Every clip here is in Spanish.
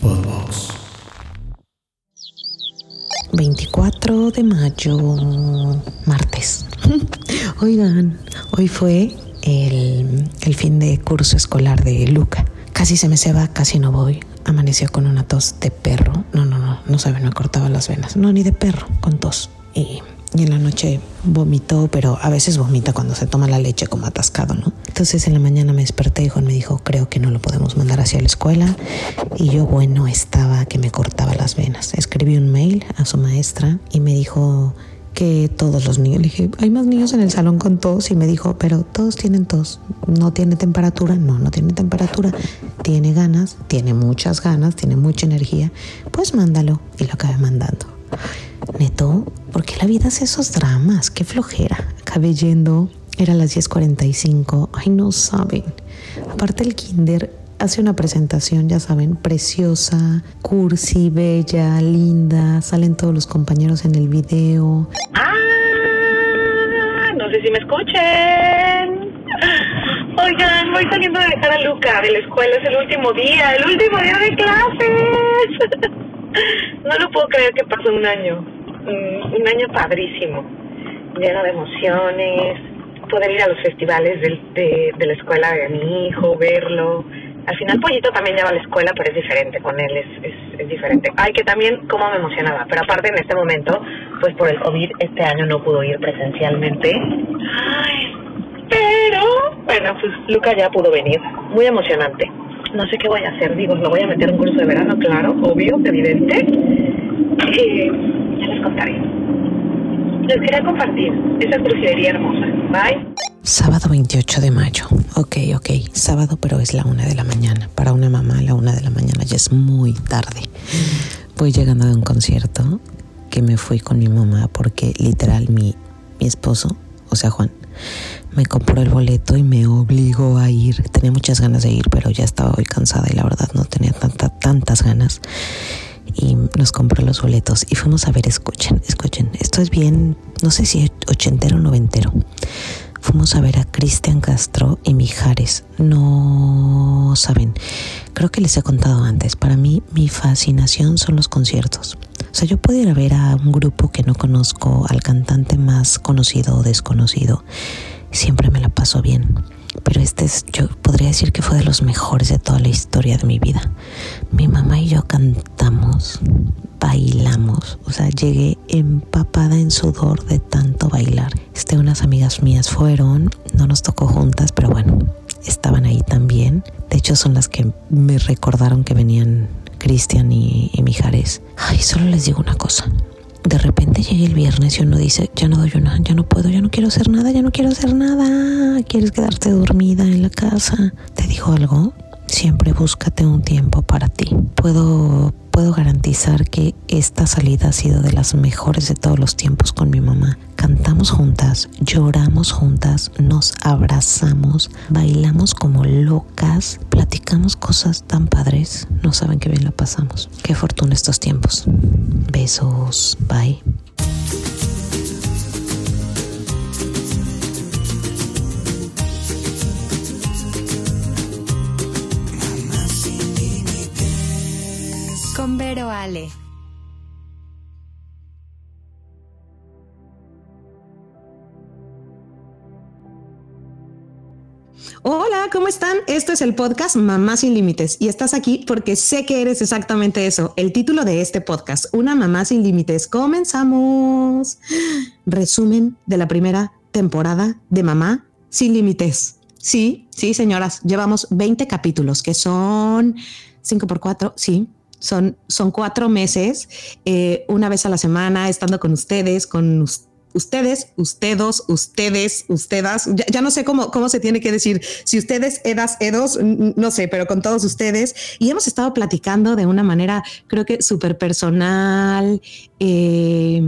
Podbox. 24 de mayo, martes. Oigan, hoy fue el, el fin de curso escolar de Luca. Casi se me ceba, casi no voy. Amaneció con una tos de perro. No, no, no, no sabe, me cortaba las venas. No, ni de perro, con tos. Y, y en la noche vomitó, pero a veces vomita cuando se toma la leche como atascado, ¿no? Entonces en la mañana me desperté y Juan me dijo, creo que no lo podemos mandar hacia la escuela. Y yo, bueno, estaba que me cortaba las venas. Escribí un mail a su maestra y me dijo que todos los niños, le dije, hay más niños en el salón con tos y me dijo, pero todos tienen tos, no tiene temperatura, no, no tiene temperatura, tiene ganas, tiene muchas ganas, tiene mucha energía, pues mándalo y lo acabé mandando. Neto, ¿por qué la vida hace esos dramas? Qué flojera. Acabé yendo, era las 10:45, ay no saben. Aparte el kinder hace una presentación, ya saben, preciosa, cursi, bella, linda, salen todos los compañeros en el video. Ah, no sé si me escuchen. Oigan, voy saliendo de dejar a Luca de la escuela, es el último día, el último día de clases. No lo puedo creer que pasó un año, un año padrísimo, lleno de emociones, poder ir a los festivales de, de la escuela de mi hijo, verlo. Al final Pollito también ya va a la escuela, pero es diferente, con él es, es, es diferente. Ay, que también cómo me emocionaba, pero aparte en este momento, pues por el COVID este año no pudo ir presencialmente. Ay, pero bueno, pues Luca ya pudo venir, muy emocionante. No sé qué voy a hacer, digo, lo voy a meter un curso de verano, claro, obvio, evidente. Eh, ya les contaré. Les quería compartir esa crucería hermosa. Bye. Sábado 28 de mayo. Ok, ok. Sábado, pero es la una de la mañana. Para una mamá, la una de la mañana ya es muy tarde. Voy llegando de un concierto que me fui con mi mamá porque literal mi, mi esposo, o sea Juan, me compró el boleto y me obligó a ir. Tenía muchas ganas de ir, pero ya estaba hoy cansada y la verdad no tenía tanta, tantas ganas. Y nos compró los boletos y fuimos a ver, escuchen, escuchen. Esto es bien, no sé si ochentero o noventero. Fuimos a ver a Cristian Castro y Mijares. No saben, creo que les he contado antes. Para mí, mi fascinación son los conciertos. O sea, yo puedo ir a ver a un grupo que no conozco, al cantante más conocido o desconocido. Siempre me la paso bien. Pero este es, yo podría decir que fue de los mejores de toda la historia de mi vida. Mi mamá y yo cantamos, bailamos. O sea, llegué empapada en sudor de tanto bailar. Este, unas amigas mías fueron, no nos tocó juntas, pero bueno, estaban ahí también. De hecho, son las que me recordaron que venían Cristian y, y Mijares. Ay, solo les digo una cosa. De repente llega el viernes y uno dice, ya no doy una, ya no puedo, ya no quiero hacer nada, ya no quiero hacer nada. ¿Quieres quedarte dormida en la casa? ¿Te digo algo? Siempre búscate un tiempo para ti. Puedo, puedo garantizar que esta salida ha sido de las mejores de todos los tiempos con mi mamá. Cantamos juntas, lloramos juntas, nos abrazamos, bailamos como locas, platicamos cosas tan padres. No saben qué bien la pasamos. Qué fortuna estos tiempos. Besos, bye. Con Vero Ale. Hola, ¿cómo están? Esto es el podcast Mamá sin Límites y estás aquí porque sé que eres exactamente eso, el título de este podcast, Una Mamá sin Límites. Comenzamos. Resumen de la primera temporada de Mamá sin Límites. Sí, sí, señoras, llevamos 20 capítulos que son 5 por 4, sí. Son, son cuatro meses, eh, una vez a la semana, estando con ustedes, con ustedes ustedes, ustedes, ustedes, ustedes, ya, ya, no sé cómo, cómo se tiene que decir, si ustedes, edas, edos, no sé, pero con todos ustedes. Y hemos estado platicando de una manera, creo que súper personal, eh,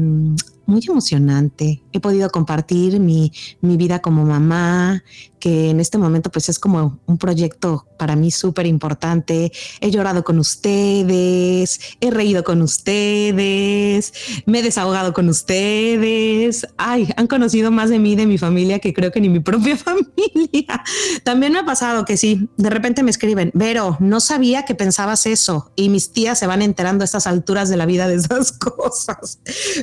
muy emocionante. He podido compartir mi, mi vida como mamá, que en este momento pues es como un proyecto para mí súper importante. He llorado con ustedes, he reído con ustedes, me he desahogado con ustedes. Ay, han conocido más de mí, de mi familia, que creo que ni mi propia familia. También me ha pasado que sí, de repente me escriben, Vero, no sabía que pensabas eso y mis tías se van enterando a estas alturas de la vida de esas cosas.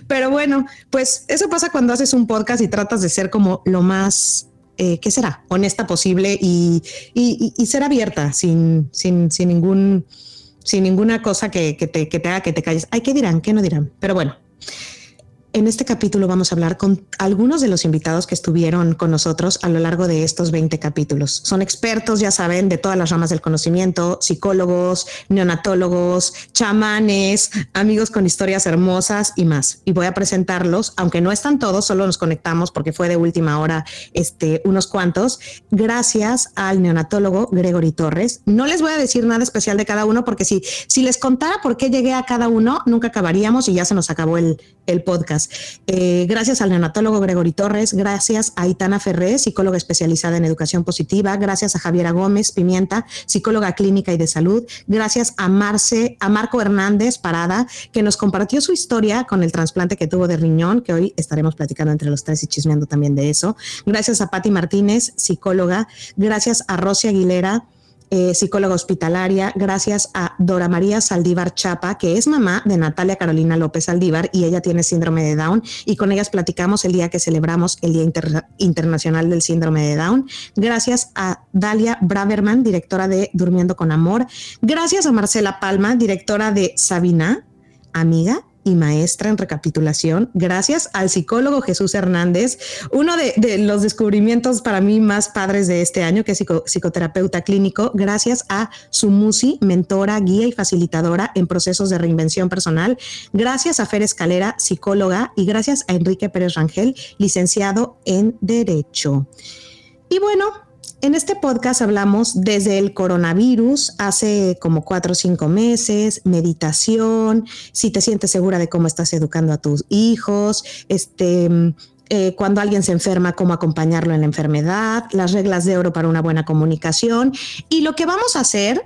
Pero bueno, pues eso pasa cuando haces un podcast y tratas de ser como lo más eh, ¿qué será? Honesta posible y, ser abierta sin, sin, sin, ningún, sin ninguna cosa que, te, que te haga que te calles. Ay, ¿qué dirán? ¿Qué no dirán? Pero bueno, en este capítulo vamos a hablar con algunos de los invitados que estuvieron con nosotros a lo largo de estos 20 capítulos. Son expertos, ya saben, de todas las ramas del conocimiento, psicólogos, neonatólogos, chamanes, amigos con historias hermosas y más. Y voy a presentarlos, aunque no están todos, solo nos conectamos porque fue de última hora este, unos cuantos, gracias al neonatólogo Gregory Torres. No les voy a decir nada especial de cada uno porque si, si les contara por qué llegué a cada uno, nunca acabaríamos y ya se nos acabó el, el podcast. Eh, gracias al neonatólogo Gregory Torres, gracias a Itana Ferré, psicóloga especializada en educación positiva, gracias a Javiera Gómez Pimienta, psicóloga clínica y de salud, gracias a Marce, a Marco Hernández Parada, que nos compartió su historia con el trasplante que tuvo de riñón, que hoy estaremos platicando entre los tres y chismeando también de eso. Gracias a Patti Martínez, psicóloga, gracias a Rosy Aguilera, eh, psicóloga hospitalaria, gracias a Dora María Saldívar Chapa, que es mamá de Natalia Carolina López Saldívar y ella tiene síndrome de Down y con ellas platicamos el día que celebramos el Día Internacional del Síndrome de Down. Gracias a Dalia Braverman, directora de Durmiendo con Amor. Gracias a Marcela Palma, directora de Sabina, amiga y maestra en recapitulación, gracias al psicólogo Jesús Hernández, uno de, los descubrimientos para mí más padres de este año, que es psicoterapeuta clínico, gracias a su musi, mentora, guía y facilitadora en procesos de reinvención personal, gracias a Fer Escalera, psicóloga, y gracias a Enrique Pérez Rangel, licenciado en Derecho. Y bueno, en este podcast hablamos desde el coronavirus, hace como cuatro o cinco meses, meditación, si te sientes segura de cómo estás educando a tus hijos, este, eh, cuando alguien se enferma, cómo acompañarlo en la enfermedad, las reglas de oro para una buena comunicación. Y lo que vamos a hacer,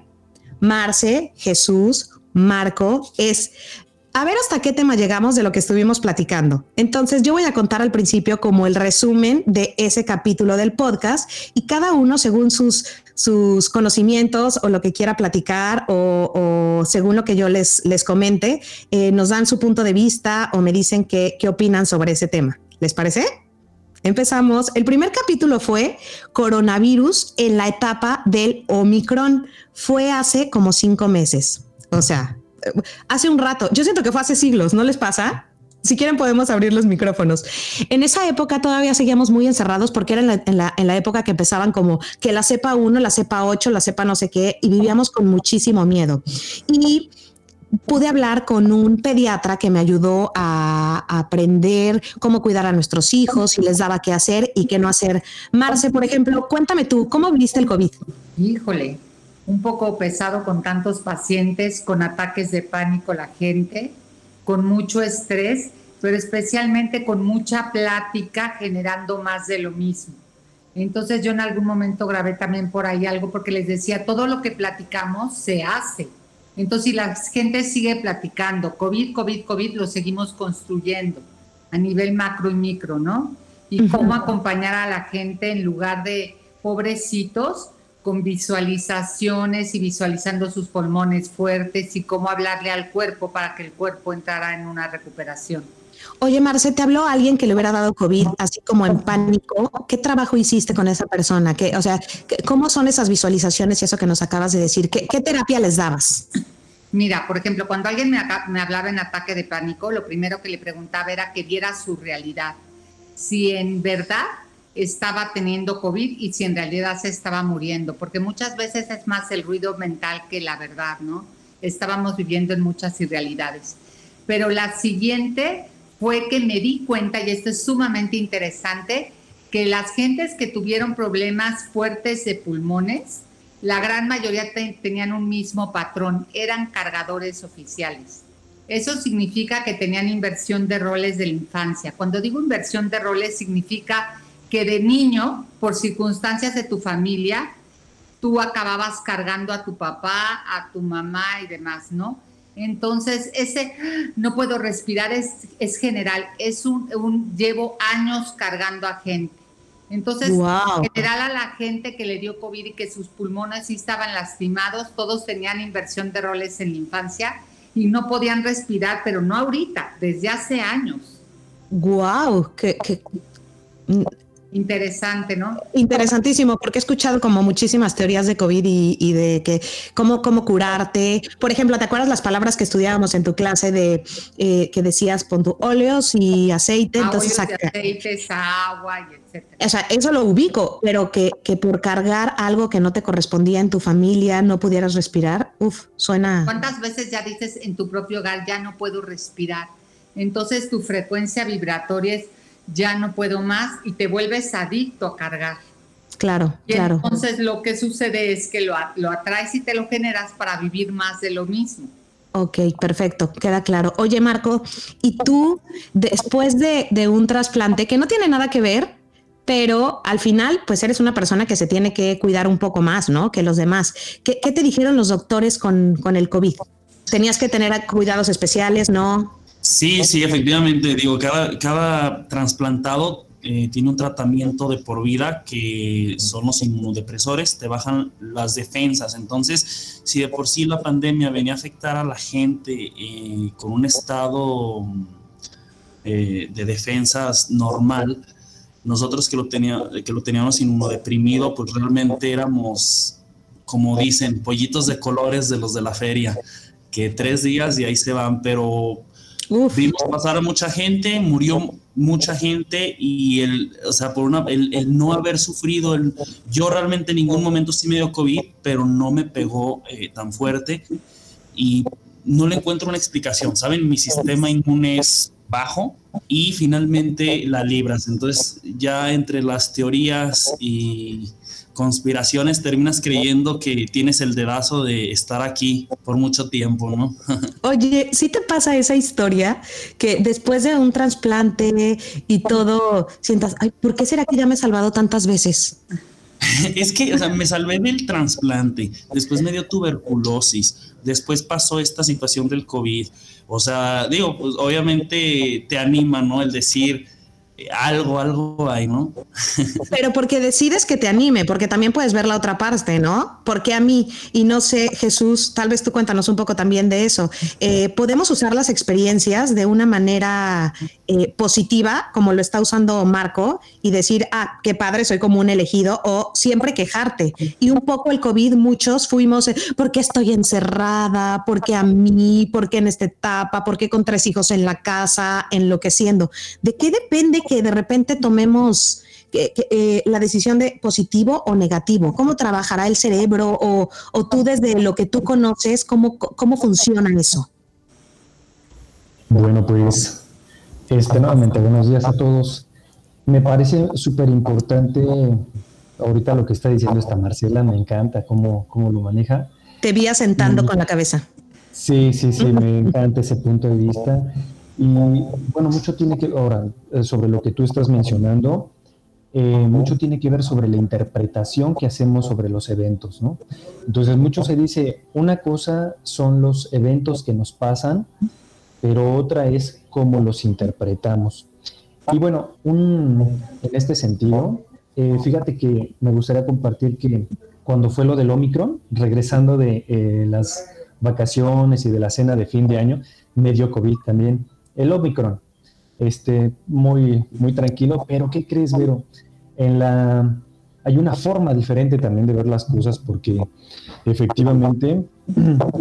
Marce, Jesús, Marco, es a ver hasta qué tema llegamos de lo que estuvimos platicando. Entonces yo voy a contar al principio como el resumen de ese capítulo del podcast y cada uno según sus, sus conocimientos o lo que quiera platicar o, según lo que yo les, les comente, eh, nos dan su punto de vista o me dicen qué, qué opinan sobre ese tema. ¿Les parece? Empezamos. El primer capítulo fue coronavirus en la etapa del Omicron. Fue hace como cinco meses. O sea, hace un rato, yo siento que fue hace siglos, ¿no les pasa? Si quieren podemos abrir los micrófonos. En esa época todavía seguíamos muy encerrados porque era en la, época que empezaban como que la cepa 1, la cepa 8, la cepa no sé qué, y vivíamos con muchísimo miedo. Y pude hablar con un pediatra que me ayudó a, aprender cómo cuidar a nuestros hijos y les daba qué hacer y qué no hacer. Marce, por ejemplo, cuéntame tú, ¿cómo viste el COVID? Híjole, un poco pesado con tantos pacientes, con ataques de pánico la gente, con mucho estrés, pero especialmente con mucha plática generando más de lo mismo. Entonces yo en algún momento grabé también por ahí algo porque les decía, todo lo que platicamos se hace. Entonces si la gente sigue platicando, COVID, COVID, COVID, lo seguimos construyendo a nivel macro y micro, ¿no? Y cómo acompañar a la gente en lugar de pobrecitos, con visualizaciones y visualizando sus pulmones fuertes y cómo hablarle al cuerpo para que el cuerpo entrara en una recuperación. Oye, Marce, ¿te habló alguien que le hubiera dado COVID así como en pánico? ¿Qué trabajo hiciste con esa persona? ¿Qué, o sea, ¿cómo son esas visualizaciones y eso que nos acabas de decir? ¿Qué, terapia les dabas? Mira, por ejemplo, cuando alguien me, me hablaba en ataque de pánico, lo primero que le preguntaba era que viera su realidad. Si en verdad estaba teniendo COVID y si en realidad se estaba muriendo, porque muchas veces es más el ruido mental que la verdad, ¿no? Estábamos viviendo en muchas irrealidades. Pero la siguiente fue que me di cuenta, y esto es sumamente interesante, que las gentes que tuvieron problemas fuertes de pulmones, la gran mayoría tenían un mismo patrón, eran cargadores oficiales. Eso significa que tenían inversión de roles de la infancia. Cuando digo inversión de roles, significa que de niño, por circunstancias de tu familia, tú acababas cargando a tu papá, a tu mamá y demás, ¿no? Entonces, ese no puedo respirar es, es general, es un, llevo años cargando a gente. Entonces, en general a la gente que le dio COVID y que sus pulmones sí estaban lastimados, todos tenían inversión de roles en la infancia y no podían respirar, pero no ahorita, desde hace años. Wow, que, Interesante, ¿no? Interesantísimo, porque he escuchado como muchísimas teorías de COVID y, de que cómo, cómo curarte. Por ejemplo, ¿te acuerdas las palabras que estudiábamos en tu clase de eh, que decías pon tu óleos y aceite? Ah, entonces, aceites, agua y etcétera. O sea, eso lo ubico, pero que, que por cargar algo que no te correspondía en tu familia no pudieras respirar, uf, suena. ¿Cuántas veces ya dices en tu propio hogar ya no puedo respirar? Entonces tu frecuencia vibratoria es ya no puedo más y te vuelves adicto a cargar. Claro, claro. Entonces lo que sucede es que lo, lo atraes y te lo generas para vivir más de lo mismo. Ok, perfecto, queda claro. Oye, Marco, ¿y tú después de, de, un trasplante que no tiene nada que ver, pero al final, pues eres una persona que se tiene que cuidar un poco más, ¿no? Que los demás. ¿Qué, qué te dijeron los doctores con, con el COVID? ¿Tenías que tener cuidados especiales, no? Sí, sí, efectivamente. Digo, cada, cada trasplantado eh, tiene un tratamiento de por vida que son los inmunodepresores, te bajan las defensas. Entonces, si de por sí la pandemia venía a afectar a la gente eh, con un estado eh, de defensas normal, nosotros que lo, tenía, que lo teníamos inmunodeprimido, pues realmente éramos, como dicen, pollitos de colores de los de la feria, que tres días y ahí se van, pero Vimos pasar a mucha gente, murió mucha gente y el, o sea, por una, el, no haber sufrido, el, yo realmente en ningún momento sí me dio COVID, pero no me pegó eh, tan fuerte y no le encuentro una explicación, ¿saben? Mi sistema inmune es bajo y finalmente la libras, entonces ya entre las teorías y conspiraciones terminas creyendo que tienes el dedazo de estar aquí por mucho tiempo, ¿no? Oye, ¿sí te pasa esa historia que después de un trasplante y todo sientas, ay, ¿por qué será que ya me he salvado tantas veces? es que, o sea, me salvé del trasplante, después me dio tuberculosis, después pasó esta situación del COVID. O sea, digo, pues obviamente te anima, ¿no? El decir, algo, algo hay, ¿no? Pero porque decides que te anime, porque también puedes ver la otra parte, ¿no? Porque a mí, y no sé, Jesús, tal vez tú cuéntanos un poco también de eso, eh, podemos usar las experiencias de una manera eh, positiva, como lo está usando Marco, y decir, ah, qué padre, soy como un elegido, o siempre quejarte. Y un poco el COVID, muchos fuimos, eh, ¿por qué estoy encerrada? ¿Por qué a mí? ¿Por qué en esta etapa? ¿Por qué con tres hijos en la casa, enloqueciendo? ¿De qué depende que de repente tomemos eh, la decisión de positivo o negativo? ¿Cómo trabajará el cerebro o, tú desde lo que tú conoces, cómo, cómo funciona eso? Bueno, pues este, nuevamente buenos días a todos. Me parece súper importante ahorita lo que está diciendo esta Marcela, me encanta cómo, cómo lo maneja. Te vi asentando con la cabeza. Sí, sí, sí, me encanta ese punto de vista. Y bueno, mucho tiene que, ahora, eh, sobre lo que tú estás mencionando, eh, mucho tiene que ver sobre la interpretación que hacemos sobre los eventos, ¿no? Entonces, mucho se dice, una cosa son los eventos que nos pasan, pero otra es cómo los interpretamos. Y bueno, en este sentido, eh, fíjate que me gustaría compartir que cuando fue lo del Omicron, regresando de las vacaciones y de la cena de fin de año, me dio COVID también el Omicron. Este, muy, muy tranquilo, pero ¿qué crees, Vero? En la, hay una forma diferente también de ver las cosas porque efectivamente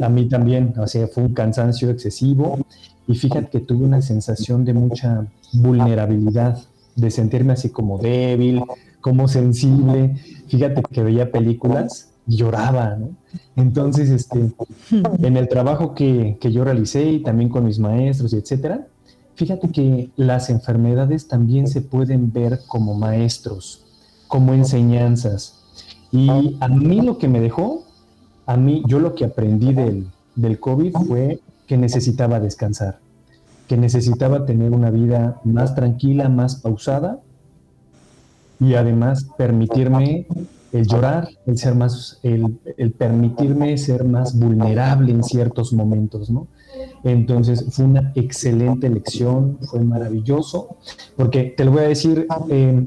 a mí también, o sea, fue un cansancio excesivo y fíjate que tuve una sensación de mucha vulnerabilidad, de sentirme así como débil, como sensible. Fíjate que veía películas y lloraba, ¿no? Entonces, este, en el trabajo que, que yo realicé y también con mis maestros y etcétera, fíjate que las enfermedades también se pueden ver como maestros, como enseñanzas. Y a mí lo que me dejó, a mí, yo lo que aprendí del, del COVID fue que necesitaba descansar, que necesitaba tener una vida más tranquila, más pausada y además permitirme el llorar, el ser más, el, el, permitirme ser más vulnerable en ciertos momentos, ¿no? Entonces fue una excelente lección, fue maravilloso, porque te lo voy a decir, eh,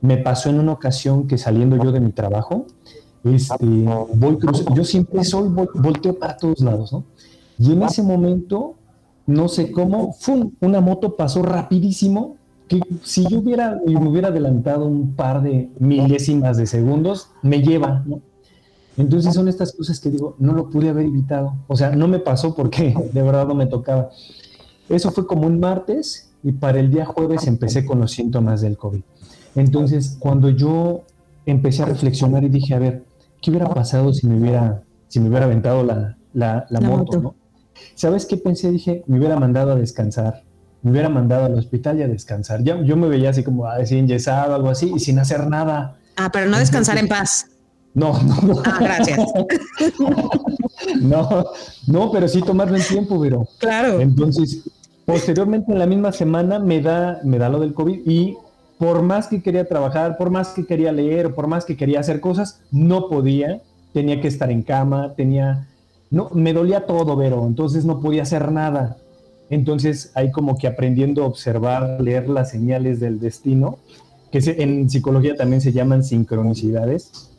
me pasó en una ocasión que saliendo yo de mi trabajo, este, voy yo siempre soy, volteo para todos lados, ¿no? Y en ese momento, no sé cómo, una moto pasó rapidísimo, que si yo hubiera, me hubiera adelantado un par de milésimas de segundos, me lleva, ¿no? Entonces son estas cosas que digo, no lo pude haber evitado. O sea, no me pasó porque de verdad no me tocaba. Eso fue como un martes y para el día jueves empecé con los síntomas del COVID. Entonces, cuando yo empecé a reflexionar y dije, a ver, ¿qué hubiera pasado si me hubiera, si me hubiera aventado la, la, moto, ¿no? ¿Sabes qué pensé? Dije, me hubiera mandado a descansar, me hubiera mandado al hospital y a descansar. Yo, yo me veía así como así enyesado, algo así, y sin hacer nada. Ah, pero no descansar en paz. No, no. Ah, gracias. no, no, pero sí tomarlo en tiempo, pero. Claro. Entonces, posteriormente en la misma semana me da, me da lo del COVID y por más que quería trabajar, por más que quería leer, por más que quería hacer cosas, no podía. Tenía que estar en cama, tenía. No, me dolía todo, Vero, entonces no podía hacer nada. Entonces, ahí como que aprendiendo a observar, leer las señales del destino, que en psicología también se llaman sincronicidades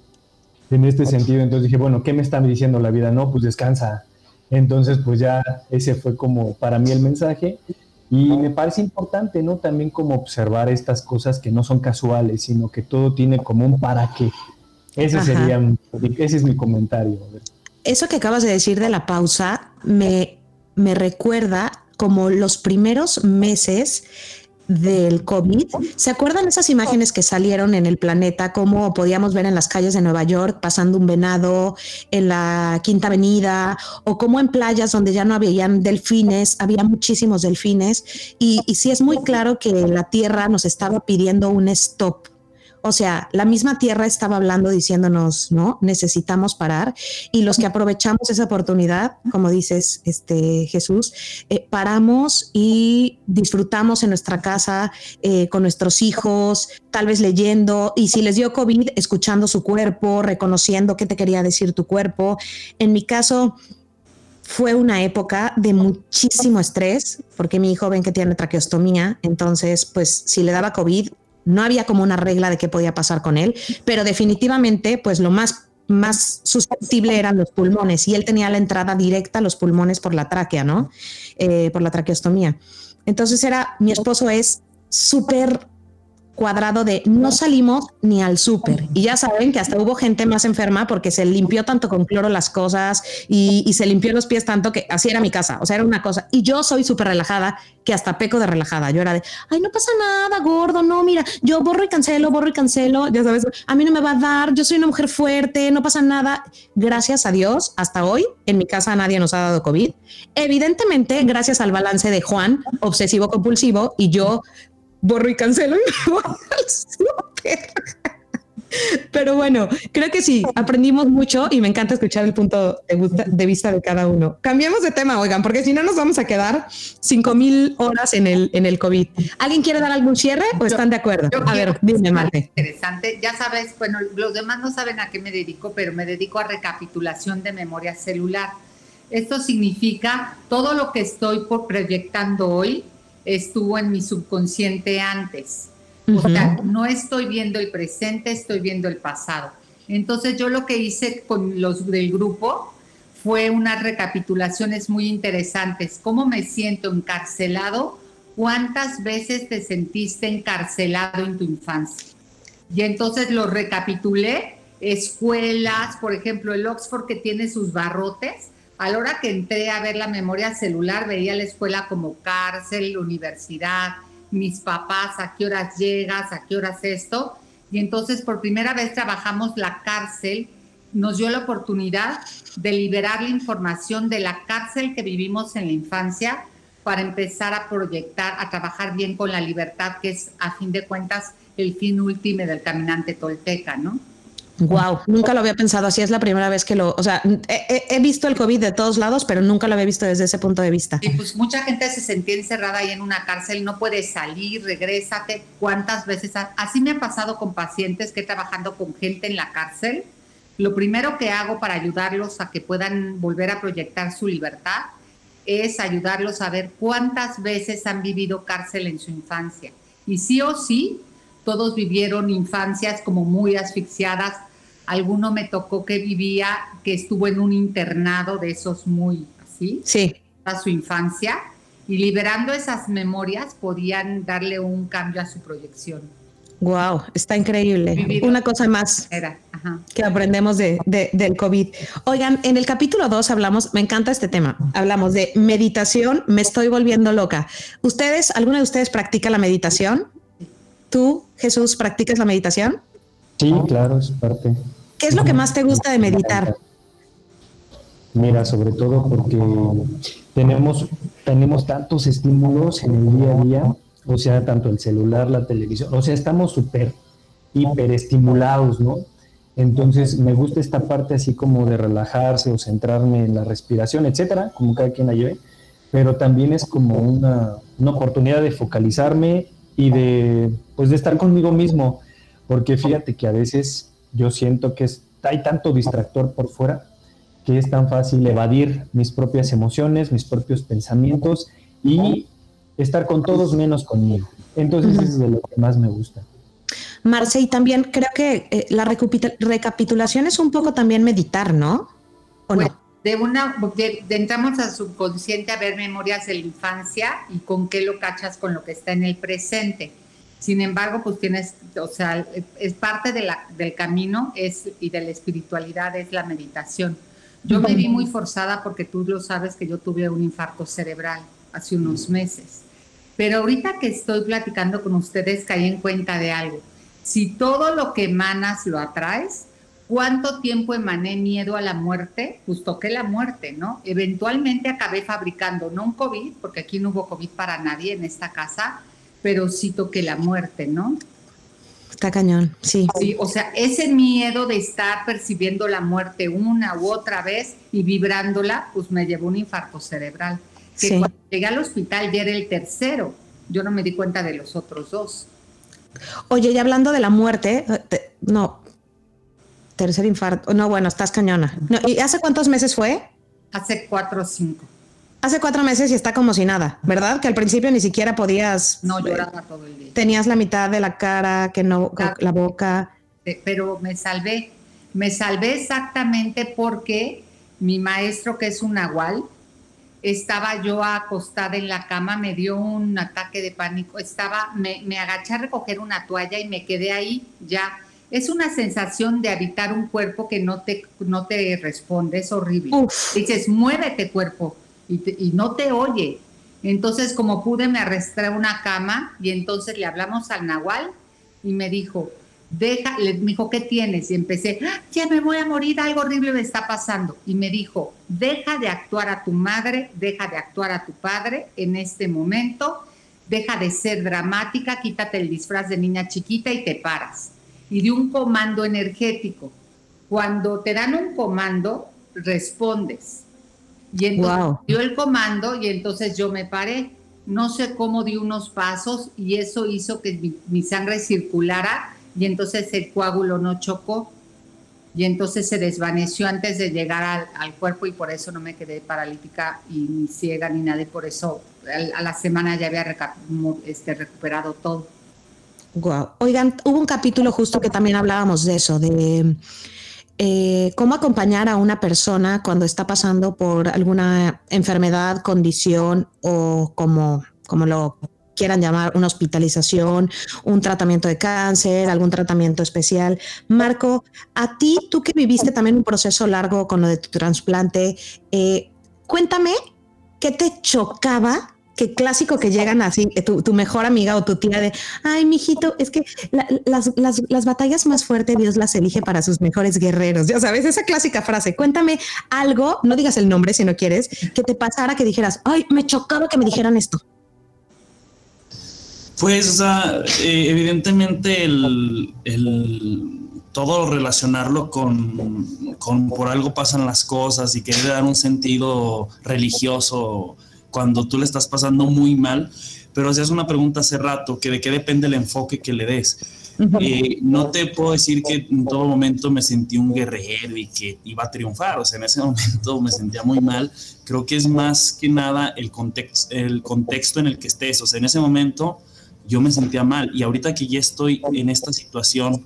en este sentido. Entonces dije, bueno, ¿qué me está diciendo la vida? No, pues descansa. Entonces, pues ya ese fue como para mí el mensaje. Y me parece importante, ¿no? También como observar estas cosas que no son casuales, sino que todo tiene como un para qué. Ese sería, ese es mi comentario. Eso que acabas de decir de la pausa me, me recuerda como los primeros meses del COVID. ¿Se acuerdan esas imágenes que salieron en el planeta, como podíamos ver en las calles de Nueva York pasando un venado en la Quinta Avenida o como en playas donde ya no habían delfines, había muchísimos delfines y, y sí es muy claro que la Tierra nos estaba pidiendo un stop o sea, la misma tierra estaba hablando diciéndonos, ¿no? Necesitamos parar. Y los que aprovechamos esa oportunidad, como dices, este Jesús, eh, paramos y disfrutamos en nuestra casa eh, con nuestros hijos, tal vez leyendo. Y si les dio COVID, escuchando su cuerpo, reconociendo qué te quería decir tu cuerpo. En mi caso, fue una época de muchísimo estrés, porque mi hijo ven que tiene traqueostomía, entonces, pues si le daba COVID, no había como una regla de qué podía pasar con él, pero definitivamente, pues lo más más susceptible eran los pulmones y él tenía la entrada directa a los pulmones por la tráquea, ¿no? Eh, por la traqueostomía. Entonces era, mi esposo es súper cuadrado de no salimos ni al súper. Y ya saben que hasta hubo gente más enferma porque se limpió tanto con cloro las cosas y, se limpió los pies tanto que así era mi casa. O sea, era una cosa. Y yo soy súper relajada, que hasta peco de relajada. Yo era de, ay, no pasa nada, gordo. No, mira, yo borro y cancelo, borro y cancelo. Ya sabes, a mí no me va a dar. Yo soy una mujer fuerte, no pasa nada. Gracias a Dios, hasta hoy en mi casa nadie nos ha dado COVID. Evidentemente, gracias al balance de Juan, obsesivo compulsivo, y yo borro y cancelo y me voy al súper. Pero bueno, creo que sí, aprendimos mucho y me encanta escuchar el punto de vista de cada uno. Cambiemos de tema, oigan, porque si no nos vamos a quedar cinco mil horas en el, en el COVID. ¿Alguien quiere dar algún cierre o están de acuerdo? a ver, dime, Marte. Interesante. Ya sabes, bueno, los demás no saben a qué me dedico, pero me dedico a recapitulación de memoria celular. Esto significa todo lo que estoy por proyectando hoy estuvo en mi subconsciente antes. O sea, no estoy viendo el presente, estoy viendo el pasado. Entonces yo lo que hice con los del grupo fue unas recapitulaciones muy interesantes. ¿Cómo me siento encarcelado? ¿Cuántas veces te sentiste encarcelado en tu infancia? Y entonces lo recapitulé. Escuelas, por ejemplo, el Oxford que tiene sus barrotes, a la hora que entré a ver la memoria celular, veía la escuela como cárcel, universidad, mis papás, a qué horas llegas, a qué horas esto. Y entonces por primera vez trabajamos la cárcel, nos dio la oportunidad de liberar la información de la cárcel que vivimos en la infancia para empezar a proyectar, a trabajar bien con la libertad, que es a fin de cuentas el fin último del caminante tolteca, ¿no? Wow, nunca lo había pensado así, es la primera vez que lo, o sea, he, visto el COVID de todos lados, pero nunca lo había visto desde ese punto de vista. Y pues mucha gente se sentía encerrada ahí en una cárcel, no puede salir, regrésate. ¿Cuántas veces? Así me ha pasado con pacientes que he trabajando con gente en la cárcel. Lo primero que hago para ayudarlos a que puedan volver a proyectar su libertad es ayudarlos a ver cuántas veces han vivido cárcel en su infancia. Y sí o sí, todos vivieron infancias como muy asfixiadas. Alguno me tocó que vivía, que estuvo en un internado de esos muy así, sí. a su infancia, y liberando esas memorias podían darle un cambio a su proyección. Wow, está increíble. Una cosa más que aprendemos de, del COVID. Oigan, en el capítulo 2 hablamos, me encanta este tema, hablamos de meditación, me estoy volviendo loca. ¿Ustedes, alguno de ustedes practica la meditación? ¿Tú, Jesús, practicas la meditación? Sí, claro, es parte. ¿Qué es lo que más te gusta de meditar? Mira, sobre todo porque tenemos, tenemos tantos estímulos en el día a día, o sea, tanto el celular, la televisión, o sea, estamos súper hiperestimulados, ¿no? Entonces me gusta esta parte así como de relajarse o centrarme en la respiración, etcétera, como cada quien la lleve, pero también es como una, una oportunidad de focalizarme y de, pues de estar conmigo mismo, porque fíjate que a veces yo siento que hay tanto distractor por fuera que es tan fácil evadir mis propias emociones, mis propios pensamientos y estar con todos menos conmigo. Entonces eso es de lo que más me gusta. Marce, y también creo que eh, la recapitulación es un poco también meditar, ¿no? ¿O no? De una, de, entramos a subconsciente a ver memorias de la infancia y con qué lo cachas con lo que está en el presente. Sin embargo, pues tienes, o sea, es parte de la, del camino es, y de la espiritualidad es la meditación. Yo me vi muy forzada porque tú lo sabes que yo tuve un infarto cerebral hace unos meses. Pero ahorita que estoy platicando con ustedes caí en cuenta de algo. Si todo lo que emanas lo atraes, ¿Cuánto tiempo emané miedo a la muerte? Pues toqué la muerte, ¿no? Eventualmente acabé fabricando, no un COVID, porque aquí no hubo COVID para nadie en esta casa, pero sí toqué la muerte, ¿no? Está cañón, sí. Sí, o sea, ese miedo de estar percibiendo la muerte una u otra vez y vibrándola, pues me llevó un infarto cerebral. Que sí. cuando llegué al hospital ya era el tercero. Yo no me di cuenta de los otros dos. Oye, y hablando de la muerte, eh, no, Tercer infarto. No, bueno, estás cañona. ¿Y hace cuántos meses fue? Hace cuatro o cinco. Hace cuatro meses y está como si nada, ¿verdad? Que al principio ni siquiera podías. No, lloraba todo el día. Tenías la mitad de la cara, que no, la boca. Pero me salvé. Me salvé exactamente porque mi maestro, que es un nahual, estaba yo acostada en la cama, me dio un ataque de pánico. Estaba, me, me agaché a recoger una toalla y me quedé ahí ya es una sensación de habitar un cuerpo que no te, no te responde, es horrible. Dices, muévete cuerpo y, no te oye. Entonces, como pude, me arrastré a una cama y entonces le hablamos al Nahual y me dijo, deja, le me dijo, ¿qué tienes? Y empecé, ¡Ah, ya me voy a morir, algo horrible me está pasando. Y me dijo, deja de actuar a tu madre, deja de actuar a tu padre en este momento, deja de ser dramática, quítate el disfraz de niña chiquita y te paras y de un comando energético. Cuando te dan un comando, respondes. Y entonces dio el comando y entonces yo me paré. No sé cómo di unos pasos y eso hizo que mi, sangre circulara y entonces el coágulo no chocó y entonces se desvaneció antes de llegar al, cuerpo y por eso no me quedé paralítica y ni ciega ni nada y por eso a, la semana ya había este, recuperado todo. Oigan, hubo un capítulo justo que también hablábamos de eso, de eh, cómo acompañar a una persona cuando está pasando por alguna enfermedad, condición o como, como lo quieran llamar, una hospitalización, un tratamiento de cáncer, algún tratamiento especial. Marco, a ti, tú que viviste también un proceso largo con lo de tu trasplante, eh, cuéntame qué te chocaba que clásico que llegan así, tu, tu, mejor amiga o tu tía de, ay, mijito, es que las, las, las, batallas más fuertes Dios las elige para sus mejores guerreros. Ya sabes, esa clásica frase. Cuéntame algo, no digas el nombre si no quieres, que te pasara que dijeras, ay, me chocaba que me dijeran esto. Pues, eh, evidentemente, el, el todo relacionarlo con, con por algo pasan las cosas y querer dar un sentido religioso cuando tú le estás pasando muy mal. Pero hacías una pregunta hace rato, que de qué depende el enfoque que le des. Eh, no te puedo decir que en todo momento me sentí un guerrero y que iba a triunfar, o sea, en ese momento me sentía muy mal. Creo que es más que nada el, contexto el contexto en el que estés, o sea, en ese momento yo me sentía mal y ahorita que ya estoy en esta situación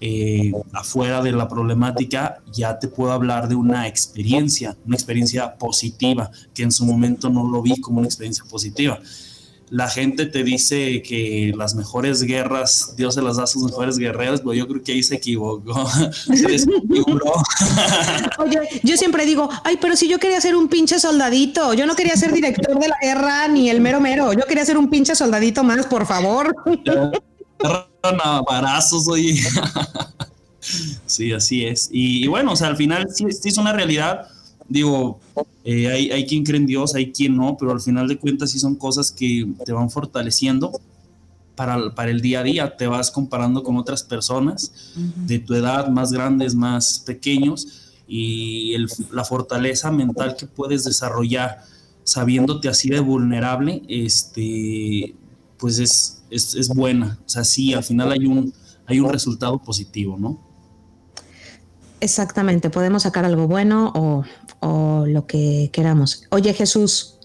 eh, afuera de la problemática, ya te puedo hablar de una experiencia, una experiencia positiva, que en su momento no lo vi como una experiencia positiva la gente te dice que las mejores guerras, Dios se las da a sus mejores guerreros, pero yo creo que ahí se equivocó. se Oye, yo siempre digo, ay, pero si yo quería ser un pinche soldadito, yo no quería ser director de la guerra ni el mero mero, yo quería ser un pinche soldadito más, por favor. Barazos, oye. Sí, así es. Y, bueno, o sea, al final sí es una realidad digo, eh, hay, quien cree en Dios, hay quien no, pero al final de cuentas sí son cosas que te van fortaleciendo para, para el día a día. Te vas comparando con otras personas de tu edad, más grandes, más pequeños, y la fortaleza mental que puedes desarrollar sabiéndote así de vulnerable, este, pues es, es, es buena. O sea, sí, al final hay un, hay un resultado positivo, ¿no? Exactamente, podemos sacar algo bueno o, lo que queramos. Oye Jesús,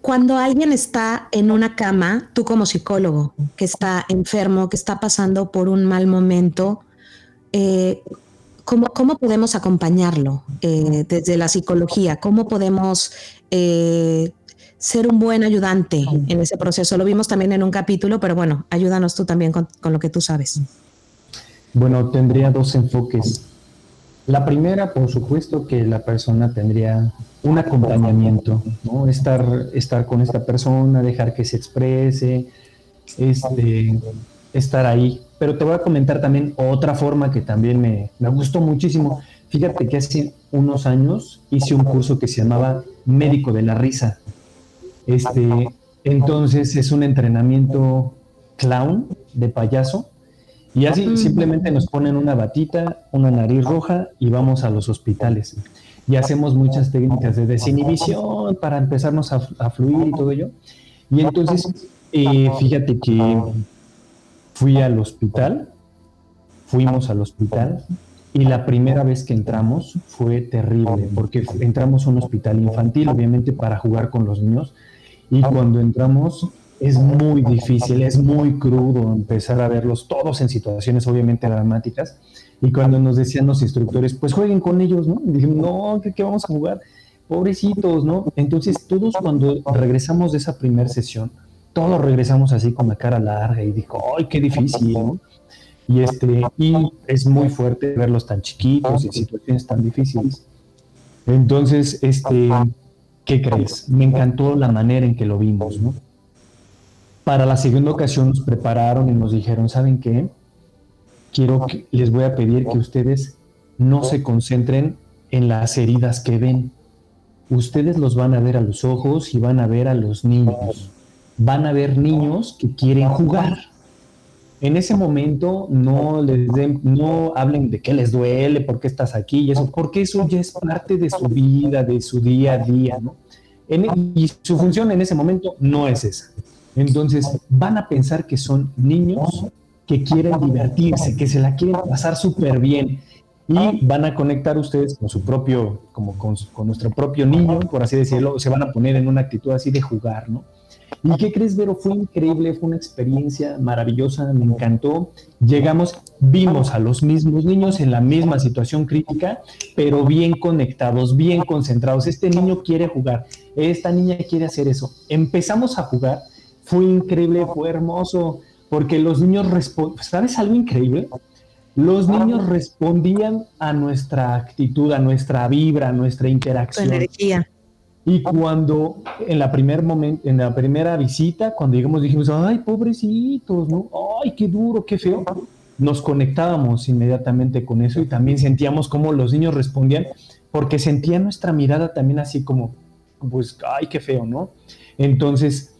cuando alguien está en una cama, tú como psicólogo, que está enfermo, que está pasando por un mal momento, eh, ¿cómo, podemos acompañarlo eh, desde la psicología? ¿Cómo podemos eh, ser un buen ayudante en ese proceso? Lo vimos también en un capítulo, pero bueno, ayúdanos tú también con lo que tú sabes. Bueno, tendría dos enfoques. La primera, por supuesto, que la persona tendría un acompañamiento, ¿no? Estar, estar con esta persona, dejar que se exprese, este, estar ahí. Pero te voy a comentar también otra forma que también me, me gustó muchísimo. Fíjate que hace unos años hice un curso que se llamaba Médico de la Risa. Este, entonces es un entrenamiento clown de payaso y así simplemente nos ponen una batita, una nariz roja y vamos a los hospitales. Y hacemos muchas técnicas de desinhibición para empezarnos a, fluir y todo ello. Y entonces, eh, fíjate que fui al hospital, fuimos al hospital y la primera vez que entramos fue terrible, porque entramos a un hospital infantil, obviamente para jugar con los niños, y cuando entramos es muy difícil, es muy crudo empezar a verlos todos en situaciones obviamente dramáticas. Y cuando nos decían los instructores, pues jueguen con ellos, ¿no? Dijimos, no, ¿qué, vamos a jugar? Pobrecitos, ¿no? Entonces todos cuando regresamos de esa primera sesión, todos regresamos así con la cara larga y dijo, ay, qué difícil, ¿no? Y, este, y es muy fuerte verlos tan chiquitos y situaciones tan difíciles. Entonces, este, ¿qué crees? Me encantó la manera en que lo vimos, ¿no? Para la segunda ocasión nos prepararon y nos dijeron, ¿saben qué? Quiero que les voy a pedir que ustedes no se concentren en las heridas que ven. Ustedes los van a ver a los ojos y van a ver a los niños. Van a ver niños que quieren jugar. En ese momento no les den, no hablen de qué les duele, por qué estás aquí y eso, porque eso ya es parte de su vida, de su día a día, ¿no? y su función en ese momento no es esa. Entonces van a pensar que son niños que quieren divertirse, que se la quieren pasar súper bien y van a conectar ustedes con su propio, como con, nuestro propio niño, por así decirlo, se van a poner en una actitud así de jugar, ¿no? ¿Y qué crees, Vero? Fue increíble, fue una experiencia maravillosa, me encantó. Llegamos, vimos a los mismos niños en la misma situación crítica, pero bien conectados, bien concentrados. Este niño quiere jugar, esta niña quiere hacer eso. Empezamos a jugar fue increíble, fue hermoso, porque los niños respondían, ¿sabes algo increíble? Los niños respondían a nuestra actitud, a nuestra vibra, a nuestra interacción. energía. Y cuando en la primer momento, en la primera visita, cuando llegamos dijimos, ay, pobrecitos, ¿no? Ay, qué duro, qué feo. Nos conectábamos inmediatamente con eso y también sentíamos cómo los niños respondían, porque sentían nuestra mirada también así como, pues, ay, qué feo, ¿no? Entonces,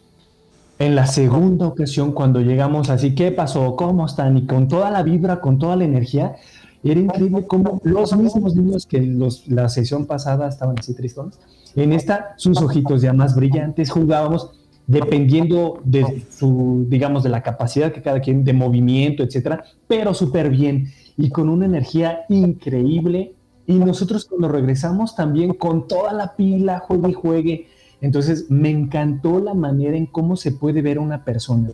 En la segunda ocasión, cuando llegamos así, ¿qué pasó? ¿Cómo están? Y con toda la vibra, con toda la energía, era increíble cómo los mismos niños que los, la sesión pasada estaban así tristones, en esta sus ojitos ya más brillantes, jugábamos dependiendo de su, digamos, de la capacidad que cada quien, de movimiento, etcétera, pero súper bien y con una energía increíble. Y nosotros cuando regresamos también con toda la pila, juegue y juegue. Entonces me encantó la manera en cómo se puede ver a una persona.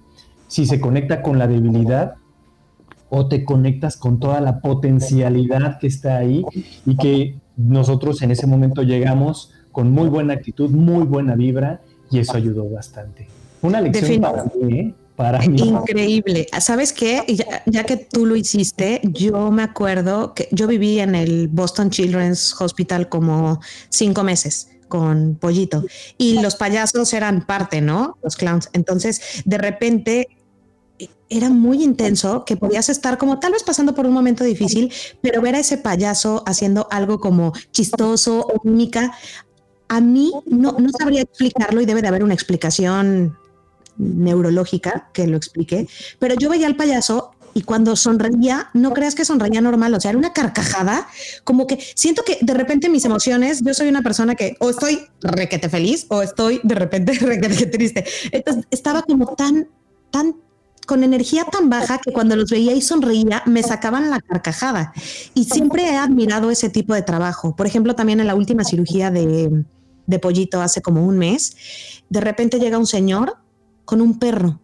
Si se conecta con la debilidad o te conectas con toda la potencialidad que está ahí y que nosotros en ese momento llegamos con muy buena actitud, muy buena vibra y eso ayudó bastante. Una lección para mí, ¿eh? Para mí. Increíble. ¿Sabes qué? Ya, que tú lo hiciste, yo me acuerdo que yo viví en el Boston Children's Hospital como cinco meses con Pollito y los payasos eran parte, ¿no? Los clowns. Entonces, de repente era muy intenso que podías estar como tal vez pasando por un momento difícil, pero ver a ese payaso haciendo algo como chistoso o única, a mí no, no sabría explicarlo y debe de haber una explicación neurológica que lo explique, pero yo veía al payaso y cuando sonreía, no creas que sonreía normal, o sea, era una carcajada, como que siento que de repente mis emociones, yo soy una persona que o estoy requete feliz o estoy de repente requete triste. Entonces estaba como tan, tan con energía tan baja que cuando los veía y sonreía me sacaban la carcajada. Y siempre he admirado ese tipo de trabajo. Por ejemplo, también en la última cirugía de, de Pollito hace como un mes, de repente llega un señor con un perro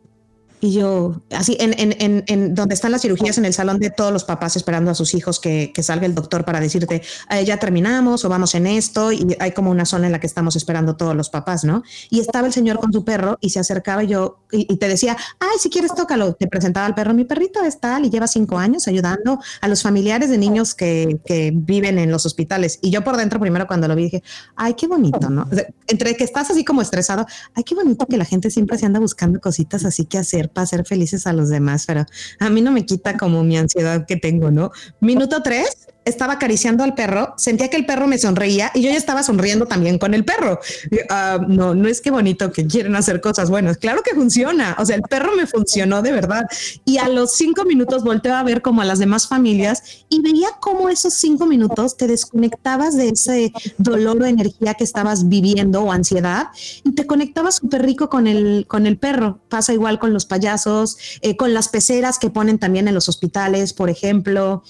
y yo, así, en, en, en, donde están las cirugías, en el salón de todos los papás esperando a sus hijos que, que salga el doctor para decirte, eh, ya terminamos o vamos en esto, y hay como una zona en la que estamos esperando todos los papás, ¿no? Y estaba el señor con su perro y se acercaba yo y, te decía, ay, si quieres tócalo, te presentaba al perro, mi perrito es tal y lleva cinco años ayudando a los familiares de niños que, que viven en los hospitales. Y yo por dentro primero cuando lo vi dije, ay, qué bonito, ¿no? entre que estás así como estresado, ay, qué bonito que la gente siempre se anda buscando cositas así que hacer para hacer felices a los demás, pero a mí no me quita como mi ansiedad que tengo, ¿no? Minuto tres, estaba acariciando al perro, sentía que el perro me sonreía y yo ya estaba sonriendo también con el perro. Ah, no, no es que bonito que quieren hacer cosas buenas, claro que funciona, o sea, el perro me funcionó de verdad. Y a los cinco minutos volteé a ver como a las demás familias y veía cómo esos cinco minutos te desconectabas de ese dolor o energía que estabas viviendo o ansiedad y te conectabas súper rico con el, con el perro. Pasa igual con los payasos, eh, con las peceras que ponen también en los hospitales, por ejemplo.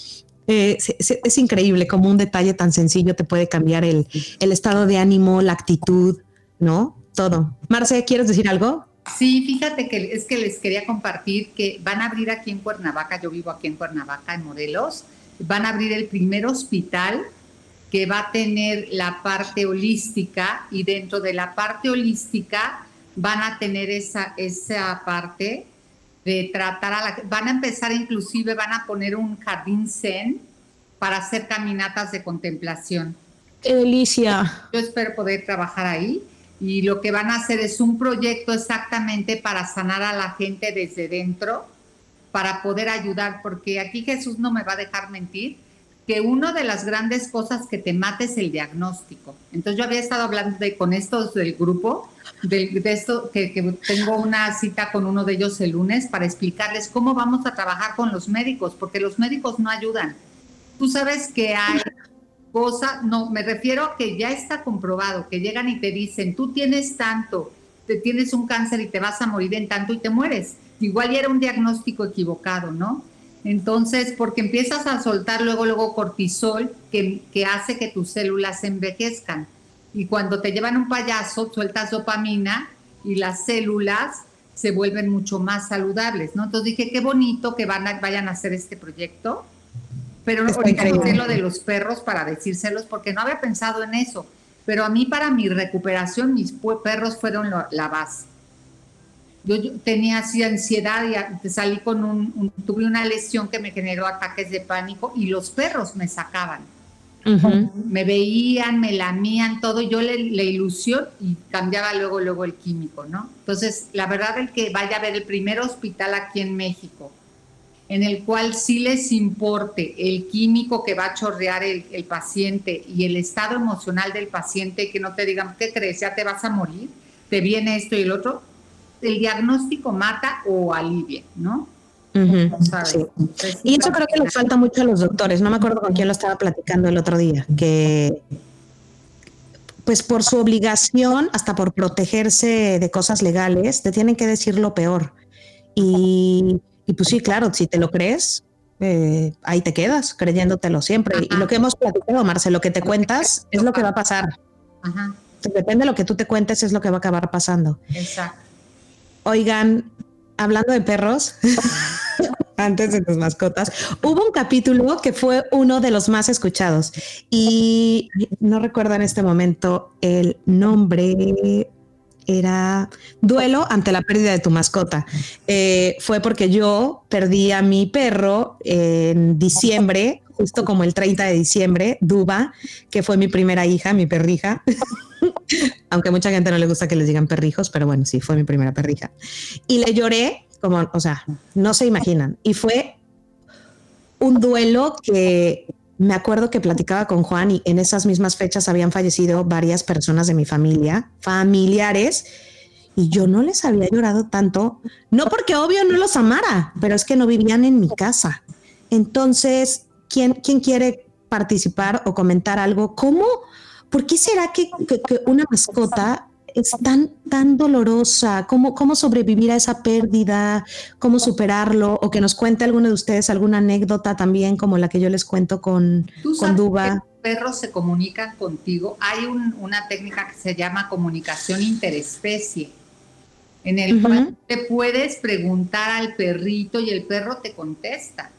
Eh, es, increíble cómo un detalle tan sencillo te puede cambiar el, estado de ánimo, la actitud, ¿no? Todo. Marce, ¿quieres decir algo? Sí, fíjate que es que les quería compartir que van a abrir aquí en Cuernavaca, yo vivo aquí en Cuernavaca, en Morelos, van a abrir el primer hospital que va a tener la parte holística y dentro de la parte holística van a tener esa, esa parte de tratar a la... Van a empezar inclusive, van a poner un jardín zen para hacer caminatas de contemplación. ¡Qué delicia! Yo espero poder trabajar ahí y lo que van a hacer es un proyecto exactamente para sanar a la gente desde dentro, para poder ayudar, porque aquí Jesús no me va a dejar mentir, que una de las grandes cosas que te mata es el diagnóstico. Entonces yo había estado hablando de, con estos del grupo de, esto, que, tengo una cita con uno de ellos el lunes para explicarles cómo vamos a trabajar con los médicos, porque los médicos no ayudan. Tú sabes que hay cosas, no, me refiero a que ya está comprobado, que llegan y te dicen, tú tienes tanto, te tienes un cáncer y te vas a morir en tanto y te mueres. Igual era un diagnóstico equivocado, ¿no? Entonces, porque empiezas a soltar luego, luego cortisol que, que hace que tus células envejezcan y cuando te llevan un payaso, sueltas dopamina y las células se vuelven mucho más saludables, ¿no? Entonces dije, qué bonito que van a, vayan a hacer este proyecto, pero no ahorita lo de los perros para decírselos porque no había pensado en eso, pero a mí para mi recuperación mis perros fueron la base. Yo, tenía así ansiedad y salí con un, tuve una lesión que me generó ataques de pánico y los perros me sacaban. Me veían, me lamían, todo, yo le, la ilusión y cambiaba luego, luego el químico, ¿no? Entonces, la verdad es que vaya a ver el primer hospital aquí en México, en el cual sí les importe el químico que va a chorrear el, el paciente y el estado emocional del paciente, que no te digan, ¿qué crees? ¿Ya te vas a morir? ¿Te viene esto y el otro? el diagnóstico mata o alivia, ¿no? Y eso creo que les falta mucho a los doctores. No me acuerdo con quién lo estaba platicando el otro día, que pues por su obligación, hasta por protegerse de cosas legales, te tienen que decir lo peor. Y, pues sí, claro, si te lo crees, eh, ahí te quedas creyéndotelo siempre. Y lo que hemos platicado, Marce, lo que te cuentas es lo que va a pasar. Depende de lo que tú te cuentes, es lo que va a acabar pasando. Exacto. Oigan, hablando de perros, antes de tus mascotas, hubo un capítulo que fue uno de los más escuchados y no recuerdo en este momento el nombre. Era duelo ante la pérdida de tu mascota. Eh, fue porque yo perdí a mi perro en diciembre, justo como el 30 de diciembre, Duba, que fue mi primera hija, mi perrija. Aunque mucha gente no le gusta que les digan perrijos, pero bueno, sí, fue mi primera perrija. Y le lloré como, o sea, no se imaginan. Y fue un duelo que me acuerdo que platicaba con Juan y en esas mismas fechas habían fallecido varias personas de mi familia, familiares, y yo no les había llorado tanto, no porque obvio no los amara, pero es que no vivían en mi casa. Entonces, ¿quién, quién quiere participar o comentar algo? ¿Cómo? ¿Por qué será que, que una mascota es tan, tan dolorosa, cómo, cómo sobrevivir a esa pérdida, cómo superarlo, o que nos cuente alguno de ustedes alguna anécdota también como la que yo les cuento con, con Duba. Que los perros se comunican contigo. Hay una técnica que se llama comunicación interespecie, en el cual te puedes preguntar al perrito y el perro te contesta.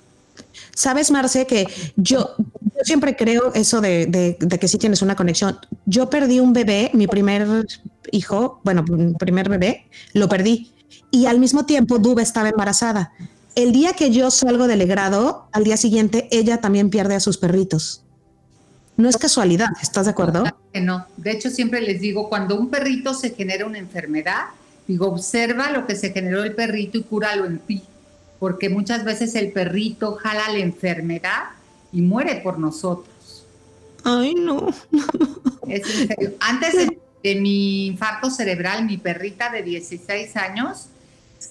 Sabes, Marce, que yo, siempre creo eso de, que sí tienes una conexión. Yo perdí un bebé, mi primer hijo, bueno, mi primer bebé, lo perdí. Y al mismo tiempo, Duba estaba embarazada. El día que yo salgo del grado, al día siguiente, ella también pierde a sus perritos. No es casualidad, ¿estás de acuerdo? No, de hecho siempre les digo, cuando un perrito se genera una enfermedad, digo, observa lo que se generó el perrito y cúralo en ti porque muchas veces el perrito jala la enfermedad y muere por nosotros. Ay, no. Es en serio. Antes de, mi infarto cerebral, mi perrita de 16 años,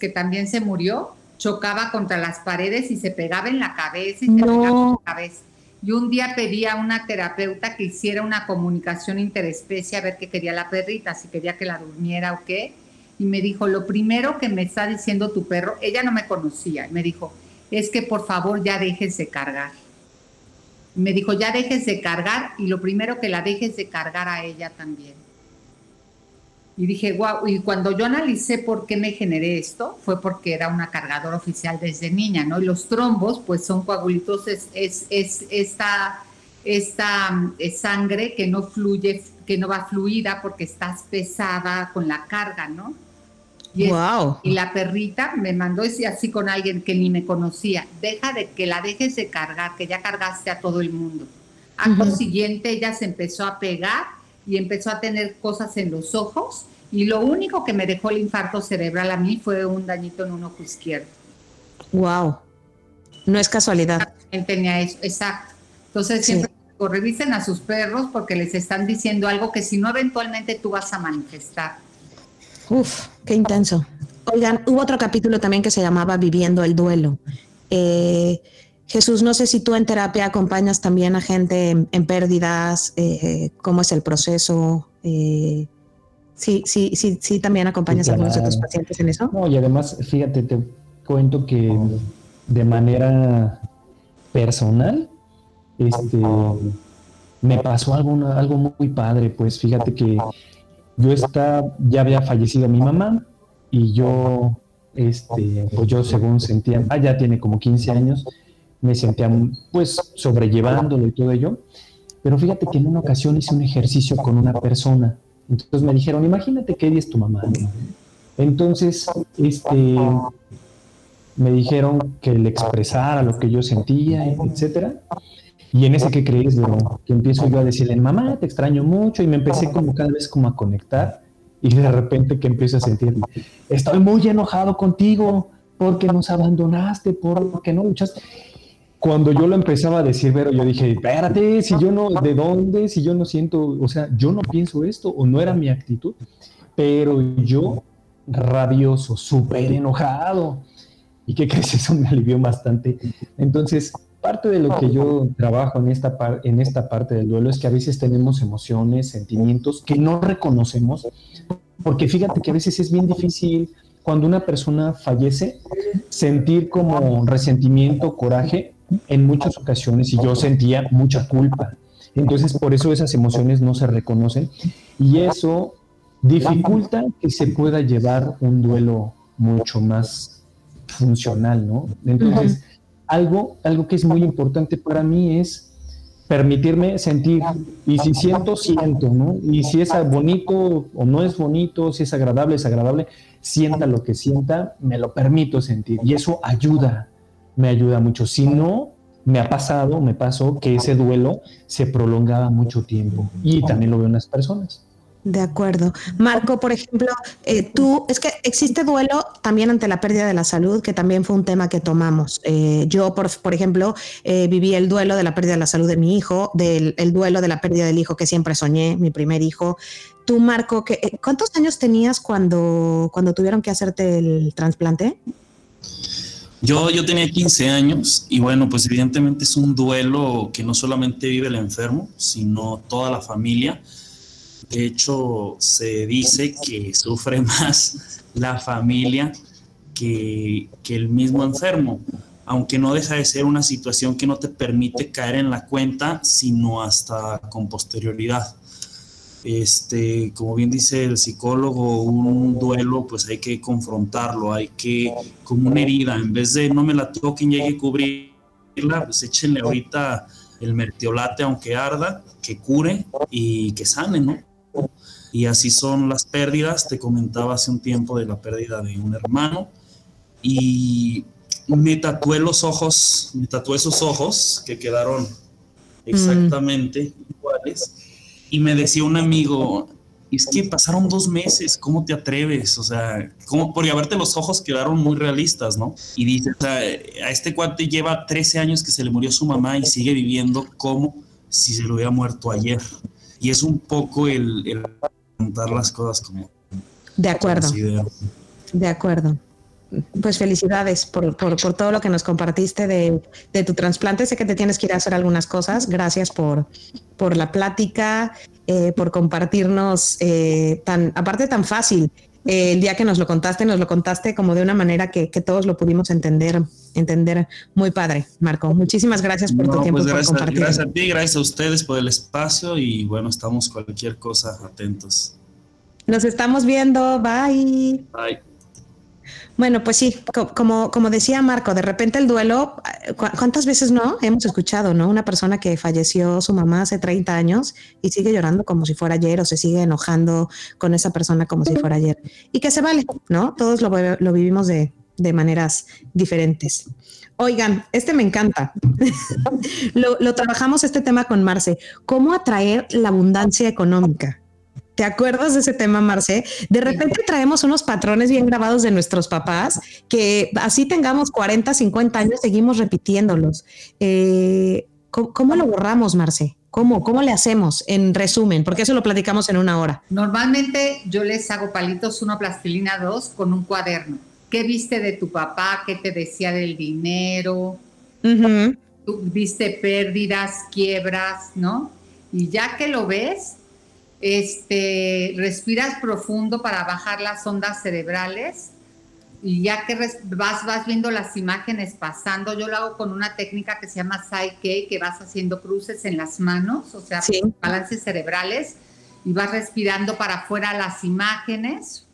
que también se murió, chocaba contra las paredes y se pegaba en la cabeza y se pegaba en la cabeza. Y un día pedí a una terapeuta que hiciera una comunicación interespecie a ver qué quería la perrita, si quería que la durmiera o qué y me dijo, lo primero que me está diciendo tu perro, ella no me conocía, me dijo, es que por favor ya dejes de cargar. Me dijo, ya dejes de cargar y lo primero que la dejes de cargar a ella también. Y dije, wow, y cuando yo analicé por qué me generé esto, fue porque era una cargadora oficial desde niña, ¿no? Y los trombos, pues son coagulitos, es, es, es esta, esta sangre que no fluye, que no va fluida porque estás pesada con la carga, ¿no? Y, y, la perrita me mandó así con alguien que ni me conocía. Deja de que la dejes de cargar, que ya cargaste a todo el mundo. Acto siguiente ella se empezó a pegar y empezó a tener cosas en los ojos y lo único que me dejó el infarto cerebral a mí fue un dañito en un ojo izquierdo. Wow. No es casualidad. Tenía eso, exacto. Entonces siempre revisen a sus perros porque les están diciendo algo que si no eventualmente tú vas a manifestar. Uf, qué intenso. Oigan, hubo otro capítulo también que se llamaba Viviendo el Duelo. Eh, Jesús, no sé si tú en terapia acompañas también a gente en, pérdidas, eh, cómo es el proceso. Eh, sí, sí, sí, sí, también acompañas a algunos de tus pacientes en eso. No, y además, fíjate, te cuento que de manera personal, este, me pasó algo, algo muy padre, pues fíjate que yo estaba, ya había fallecido mi mamá y yo, este, pues yo según sentía, ah, ya tiene como 15 años, me sentía pues sobrellevándolo y todo ello. Pero fíjate que en una ocasión hice un ejercicio con una persona. Entonces me dijeron, imagínate que ella es tu mamá. Entonces, este, me dijeron que le expresara lo que yo sentía, etcétera. Y en ese que crees, que empiezo yo a decirle, mamá, te extraño mucho, y me empecé como cada vez como a conectar, y de repente que empiezo a sentir, estoy muy enojado contigo, porque nos abandonaste, porque no luchaste. Cuando yo lo empezaba a decir, pero yo dije, espérate, si yo no, ¿de dónde? Si yo no siento, o sea, yo no pienso esto, o no era mi actitud, pero yo rabioso, súper enojado. ¿Y qué crees? Eso me alivió bastante. Entonces, parte de lo que yo trabajo en esta, en esta parte del duelo es que a veces tenemos emociones, sentimientos que no reconocemos, porque fíjate que a veces es bien difícil cuando una persona fallece sentir como resentimiento, coraje en muchas ocasiones y yo sentía mucha culpa. Entonces, por eso esas emociones no se reconocen y eso dificulta que se pueda llevar un duelo mucho más funcional, ¿no? Entonces, algo, algo que es muy importante para mí es permitirme sentir, y si siento, siento, ¿no? Y si es bonito o no es bonito, si es agradable, es agradable, sienta lo que sienta, me lo permito sentir, y eso ayuda, me ayuda mucho. Si no, me ha pasado, me pasó que ese duelo se prolongaba mucho tiempo, y también lo veo en las personas. De acuerdo. Marco, por ejemplo, eh, tú, es que existe duelo también ante la pérdida de la salud, que también fue un tema que tomamos. Eh, yo, por, por ejemplo, eh, viví el duelo de la pérdida de la salud de mi hijo, del el duelo de la pérdida del hijo que siempre soñé, mi primer hijo. Tú, Marco, ¿cuántos años tenías cuando, cuando tuvieron que hacerte el trasplante? Yo, yo tenía 15 años y bueno, pues evidentemente es un duelo que no solamente vive el enfermo, sino toda la familia de hecho, se dice que sufre más la familia que, el mismo enfermo, aunque no deja de ser una situación que no te permite caer en la cuenta, sino hasta con posterioridad. Este, como bien dice el psicólogo, un duelo, pues hay que confrontarlo, hay que, como una herida, en vez de no me la toquen y hay que cubrirla, pues échenle ahorita el mertiolate, aunque arda, que cure y que sane, ¿no? Y así son las pérdidas. Te comentaba hace un tiempo de la pérdida de un hermano. Y me tatué los ojos, me tatué esos ojos que quedaron exactamente iguales. Y me decía un amigo, es que pasaron dos meses, ¿cómo te atreves? O sea, ¿cómo? Porque a verte los ojos quedaron muy realistas, ¿no? Y dice, o sea, a este cuate lleva 13 años que se le murió su mamá y sigue viviendo como si se lo hubiera muerto ayer y es un poco el, el contar las cosas como... De acuerdo. De acuerdo. Pues felicidades por, por, por, todo lo que nos compartiste de, de, tu trasplante. Sé que te tienes que ir a hacer algunas cosas. Gracias por, por la plática, eh, por compartirnos eh, tan, aparte tan fácil el día que nos lo contaste, nos lo contaste como de una manera que, todos lo pudimos entender, entender muy padre, Marco. Muchísimas gracias por tu tiempo. Pues gracias, gracias a ti, gracias a ustedes por el espacio y bueno, estamos cualquier cosa atentos. Nos estamos viendo, bye. Bye. Bueno, pues sí, como, como decía Marco, de repente el duelo, ¿cuántas veces no hemos escuchado, no? Una persona que falleció su mamá hace 30 años y sigue llorando como si fuera ayer o se sigue enojando con esa persona como si fuera ayer. Y que se vale, ¿no? Todos lo, lo vivimos de, de maneras diferentes. Oigan, este me encanta. lo, lo, trabajamos este tema con Marce. ¿Cómo atraer la abundancia económica? ¿Te acuerdas de ese tema, Marce? De repente traemos unos patrones bien grabados de nuestros papás que así tengamos 40, 50 años, seguimos repitiéndolos. Eh, ¿cómo, lo borramos, Marce? ¿Cómo, ¿Cómo le hacemos en resumen? Porque eso lo platicamos en una hora. Normalmente yo les hago palitos uno, plastilina dos, con un cuaderno. ¿Qué viste de tu papá? ¿Qué te decía del dinero? ¿Viste pérdidas, quiebras, no? Y ya que lo ves, este, respiras profundo para bajar las ondas cerebrales y ya que vas, vas viendo las imágenes pasando, yo lo hago con una técnica que se llama Psyche, que vas haciendo cruces en las manos, o sea, balances cerebrales, y vas respirando para afuera las imágenes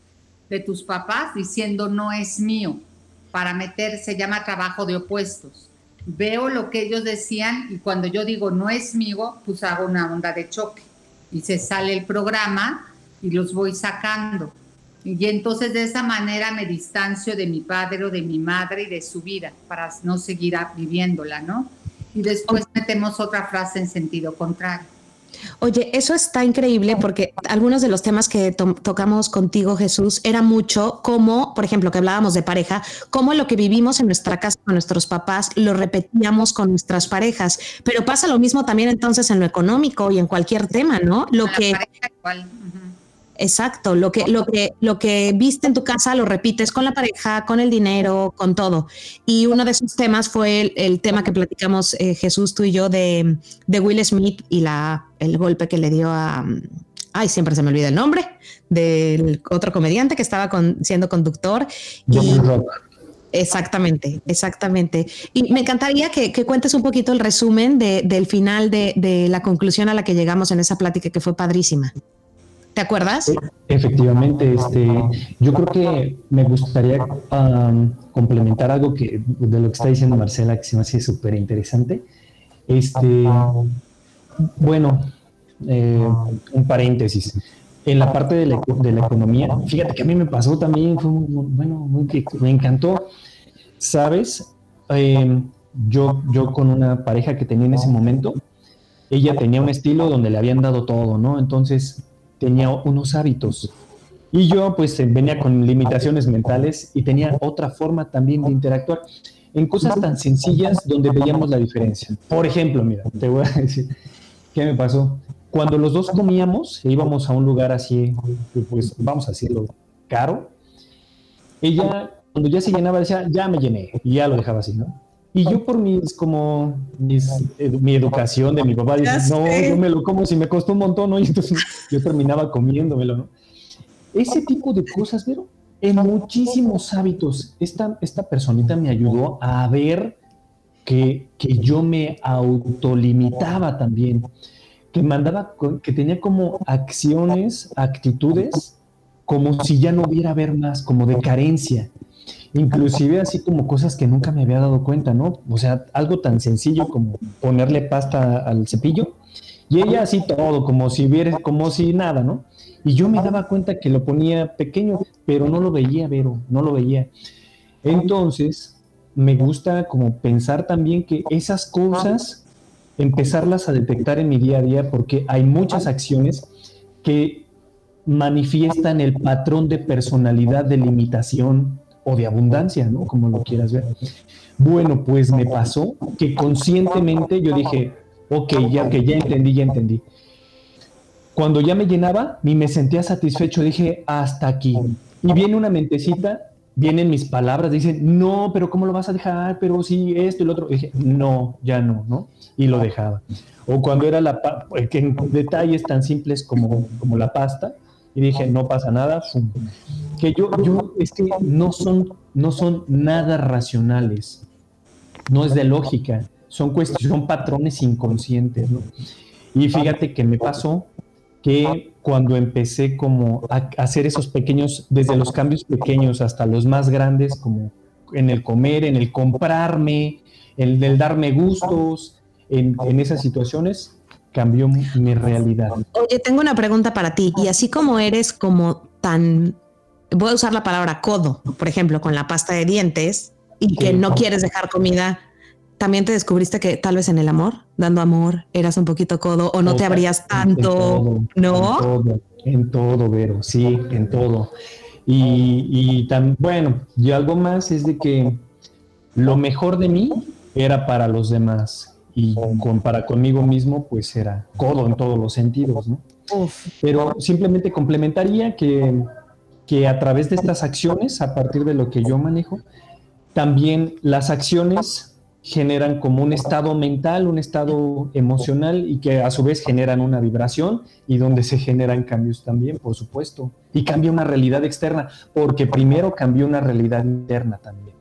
de tus papás diciendo no es mío, para meter, se llama trabajo de opuestos. Veo lo que ellos decían y cuando yo digo no es mío, pues hago una onda de choque y se sale el programa y los voy sacando. Y entonces de esa manera me distancio de mi padre o de mi madre y de su vida para no seguir viviéndola, ¿no? Y después metemos otra frase en sentido contrario. Oye, eso está increíble porque algunos de los temas que tocamos contigo, Jesús, era mucho como, por ejemplo, que hablábamos de pareja, como lo que vivimos en nuestra casa con nuestros papás lo repetíamos con nuestras parejas. Pero pasa lo mismo también entonces en lo económico y en cualquier tema, ¿no? Lo que. Exacto, lo que, lo que, lo que viste en tu casa lo repites con la pareja, con el dinero, con todo. Y uno de esos temas fue el, tema que platicamos eh, Jesús, tú y yo, de, de, Will Smith y la, el golpe que le dio a, ay, siempre se me olvida el nombre, del otro comediante que estaba siendo conductor. Exactamente, exactamente. Y me encantaría que, cuentes un poquito el resumen del final de, de, la conclusión a la que llegamos en esa plática que fue padrísima. ¿Te acuerdas? Efectivamente, este, yo creo que me gustaría complementar algo que de lo que está diciendo Marcela, que se me hace súper interesante. Este, bueno, eh, un paréntesis. En la parte de la, de la, economía, fíjate que a mí me pasó también, fue bueno, me encantó. Sabes, em, yo, yo con una pareja que tenía en ese momento, ella tenía un estilo donde le habían dado todo, ¿no? Entonces tenía unos hábitos. Y yo pues venía con limitaciones mentales y tenía otra forma también de interactuar en cosas tan sencillas donde veíamos la diferencia. Por ejemplo, mira, te voy a decir, ¿qué me pasó? Cuando los dos comíamos e íbamos a un lugar así, pues vamos a decirlo, caro, ella cuando ya se llenaba decía, ya me llené, y ya lo dejaba así, ¿no? Y yo por mis, como, mis, mi educación de mi papá, dice, no, yo me lo como si me costó un montón, ¿no? Y entonces yo terminaba comiéndomelo, ¿no? Ese tipo de cosas, pero en muchísimos hábitos, esta, esta personita me ayudó a ver que, que yo me autolimitaba también, que mandaba, que tenía como acciones, actitudes, como si ya no hubiera ver más, como de carencia inclusive así como cosas que nunca me había dado cuenta, ¿no? O sea, algo tan sencillo como ponerle pasta al cepillo y ella así todo, como si viera, como si nada, ¿no? Y yo me daba cuenta que lo ponía pequeño, pero no lo veía, Vero, no lo veía. Entonces, me gusta como pensar también que esas cosas, empezarlas a detectar en mi día a día, porque hay muchas acciones que manifiestan el patrón de personalidad de limitación, o de abundancia, ¿no? Como lo quieras ver. Bueno, pues me pasó que conscientemente yo dije, ok, ya que ya entendí, ya entendí. Cuando ya me llenaba, ni me sentía satisfecho, dije, hasta aquí. Y viene una mentecita, vienen mis palabras, dicen, no, pero ¿cómo lo vas a dejar? Pero sí, esto y lo otro. dije, no, ya no, ¿no? Y lo dejaba. O cuando era la, que en detalles tan simples como, como la pasta, y dije, no pasa nada, que yo, yo, es que no son, no son nada racionales, no es de lógica, son cuestiones, son patrones inconscientes, ¿no? Y fíjate que me pasó que cuando empecé como a hacer esos pequeños, desde los cambios pequeños hasta los más grandes, como en el comer, en el comprarme, en el darme gustos, en, en esas situaciones, cambió mi realidad. Oye, tengo una pregunta para ti. Y así como eres como tan, voy a usar la palabra codo, por ejemplo, con la pasta de dientes y que no quieres dejar comida, también te descubriste que tal vez en el amor, dando amor, eras un poquito codo o no te abrías tanto, ¿no? En todo, en todo, Vero, sí, en todo. Y, y tan, bueno, y algo más es de que lo mejor de mí era para los demás y con, para conmigo mismo pues era codo en todos los sentidos, ¿no? Pero simplemente complementaría que, que a través de estas acciones, a partir de lo que yo manejo, también las acciones generan como un estado mental, un estado emocional y que a su vez generan una vibración y donde se generan cambios también, por supuesto. Y cambia una realidad externa, porque primero cambió una realidad interna también.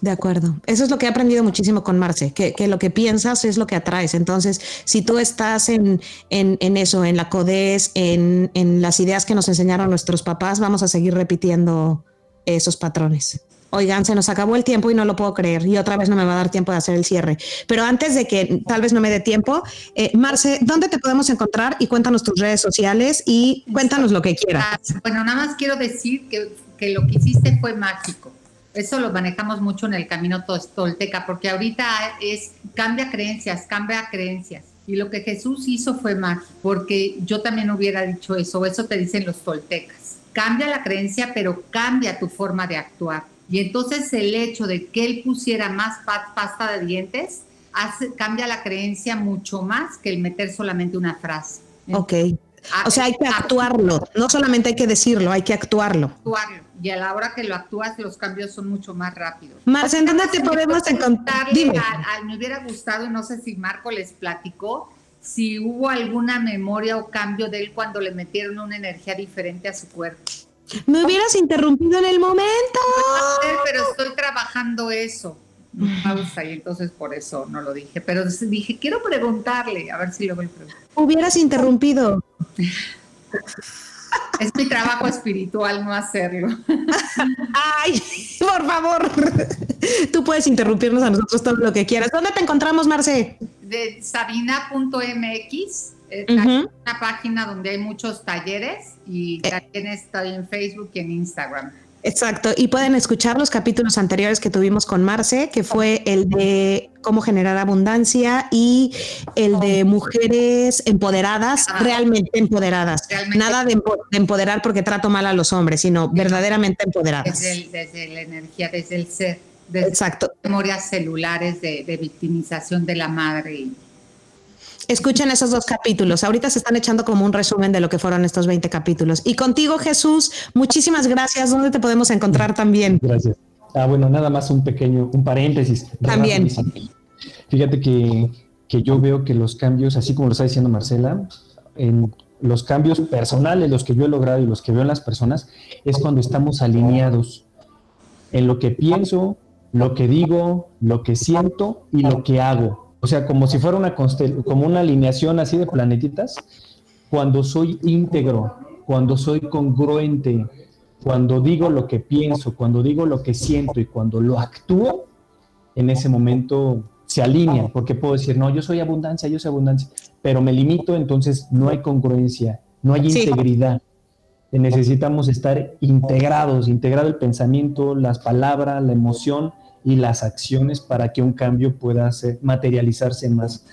De acuerdo. Eso es lo que he aprendido muchísimo con Marce, que, lo que piensas es lo que atraes. Entonces, si tú estás en, en, eso, en la CODES, en, en, las ideas que nos enseñaron nuestros papás, vamos a seguir repitiendo esos patrones. Oigan, se nos acabó el tiempo y no lo puedo creer. Y otra vez no me va a dar tiempo de hacer el cierre. Pero antes de que tal vez no me dé tiempo, eh, Marce, ¿dónde te podemos encontrar? Y cuéntanos tus redes sociales y cuéntanos lo que quieras. Bueno, nada más quiero decir que lo que hiciste fue mágico eso lo manejamos mucho en el camino tolteca, porque ahorita es cambia creencias, cambia creencias. Y lo que Jesús hizo fue mágico, porque yo también hubiera dicho eso, eso te dicen los toltecas. Cambia la creencia, pero cambia tu forma de actuar. Y entonces el hecho de que él pusiera más pasta de dientes hace, cambia la creencia mucho más que el meter solamente una frase. Ok. O sea, hay que actuarlo, no solamente hay que decirlo, hay que actuarlo. Actuarlo. Y a la hora que lo actúas, los cambios son mucho más rápidos. Marce, ¿en dónde te podemos encontrar? Dime. me hubiera gustado, no sé si Marco les platicó, si hubo alguna memoria o cambio de él cuando le metieron una energía diferente a su cuerpo. Me hubieras interrumpido en el momento. Pero estoy trabajando eso. Pausa y entonces por eso no lo dije. Pero dije, quiero preguntarle, a ver si lo voy a preguntar. Hubieras interrumpido. Es mi trabajo espiritual no hacerlo. Ay, por favor. Tú puedes interrumpirnos a nosotros todo lo que quieras. ¿Dónde te encontramos, Marce? De sabina.mx. Es una página donde hay muchos talleres y eh. también estoy en Facebook y en Instagram. Exacto, y pueden escuchar los capítulos anteriores que tuvimos con Marce, que fue el de cómo generar abundancia y el de mujeres empoderadas, realmente empoderadas. Nada de, empoderar porque trato mal a los hombres, sino verdaderamente empoderadas. Desde, la energía, desde el ser. Desde Exacto. Memorias celulares de, de victimización de la madre. Y, Escuchen esos dos capítulos. Ahorita se están echando como un resumen de lo que fueron estos 20 capítulos. Y contigo, Jesús, muchísimas gracias. ¿Dónde te podemos encontrar también? Gracias. Ah, bueno, nada más un pequeño, un paréntesis. También. Fíjate que, que yo veo que los cambios, así como lo está diciendo Marcela, en los cambios personales, los que yo he logrado y los que veo en las personas, es cuando estamos alineados en lo que pienso, lo que digo, lo que siento y lo que hago o sea, como si fuera una como una alineación así de planetitas, cuando soy íntegro, cuando soy congruente, cuando digo lo que pienso, cuando digo lo que siento y cuando lo actúo, en ese momento se alinea, porque puedo decir, no, yo soy abundancia, yo soy abundancia, pero me limito, entonces no hay congruencia, no hay integridad. Necesitamos estar integrados, integrado el pensamiento, las palabras, la emoción y las acciones para que un cambio pueda materializarse más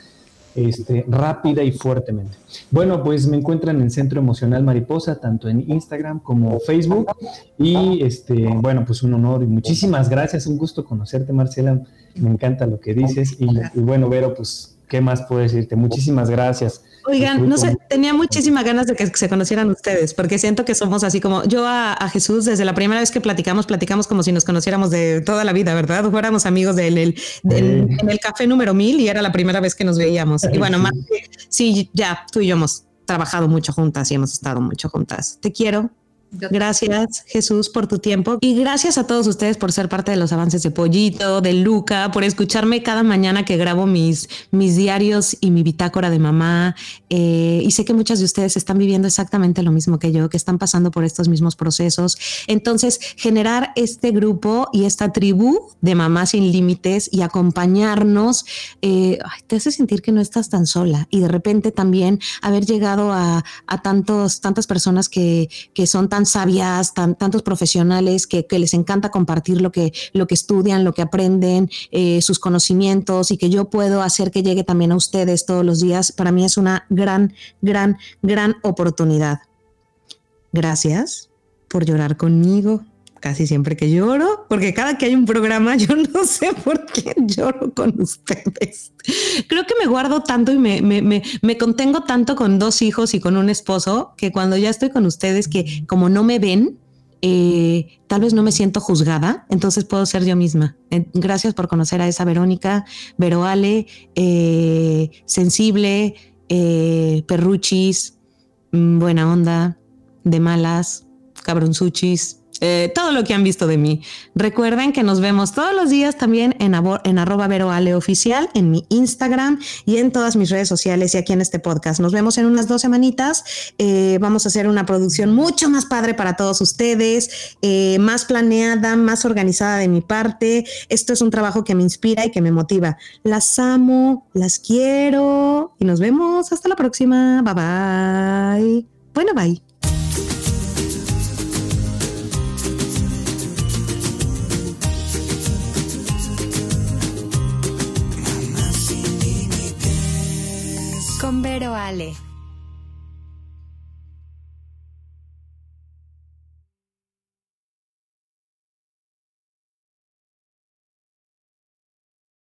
este, rápida y fuertemente. Bueno, pues me encuentran en Centro Emocional Mariposa, tanto en Instagram como Facebook. Y este, bueno, pues un honor y muchísimas gracias. Un gusto conocerte, Marcela. Me encanta lo que dices. Y, y bueno, Vero, pues, ¿qué más puedo decirte? Muchísimas gracias. Oigan, no sé, tenía muchísimas ganas de que se conocieran ustedes, porque siento que somos así como yo a, Jesús, desde la primera vez que platicamos, platicamos como si nos conociéramos de toda la vida, ¿verdad? Fuéramos amigos de él en el café número mil y era la primera vez que nos veíamos. Y bueno, más sí, ya, tú y yo hemos trabajado mucho juntas y hemos estado mucho juntas. Te quiero, Gracias, Jesús, por tu tiempo. Y gracias a todos ustedes por ser parte de los avances de Pollito, de Luca, por escucharme cada mañana que grabo mis, mis diarios y mi bitácora de mamá. Eh, y sé que muchas de ustedes están viviendo exactamente lo mismo que yo, que están pasando por estos mismos procesos. Entonces, generar este grupo y esta tribu de mamás sin límites y acompañarnos eh, te hace sentir que no estás tan sola. Y de repente también haber llegado a, a tantos, tantas personas que, que son tan sabias, tantos profesionales que, les encanta compartir lo que, lo que estudian, lo que aprenden, eh, sus conocimientos y que yo puedo hacer que llegue también a ustedes todos los días, para mí es una gran, gran, gran oportunidad. Gracias por llorar conmigo casi siempre que lloro, porque cada que hay un programa yo no sé por qué lloro con ustedes. Creo que me guardo tanto y me, me, me, contengo tanto con dos hijos y con un esposo que cuando ya estoy con ustedes, que como no me ven, eh, tal vez no me siento juzgada, entonces puedo ser yo misma. Eh, gracias por conocer a esa Verónica, Veroale, eh, sensible, perruchis, mm, buena onda, de malas, cabronzuchis, eh, todo lo que han visto de mí. Recuerden que nos vemos todos los días también en, en arroba veroale oficial, en mi Instagram y en todas mis redes sociales y aquí en este podcast. Nos vemos en unas dos semanitas. Eh, vamos a hacer una producción mucho más padre para todos ustedes, eh, más planeada, más organizada de mi parte. Esto es un trabajo que me inspira y que me motiva. Las amo, las quiero y nos vemos hasta la próxima. Bye bye. Bueno, bye. Pero Ale,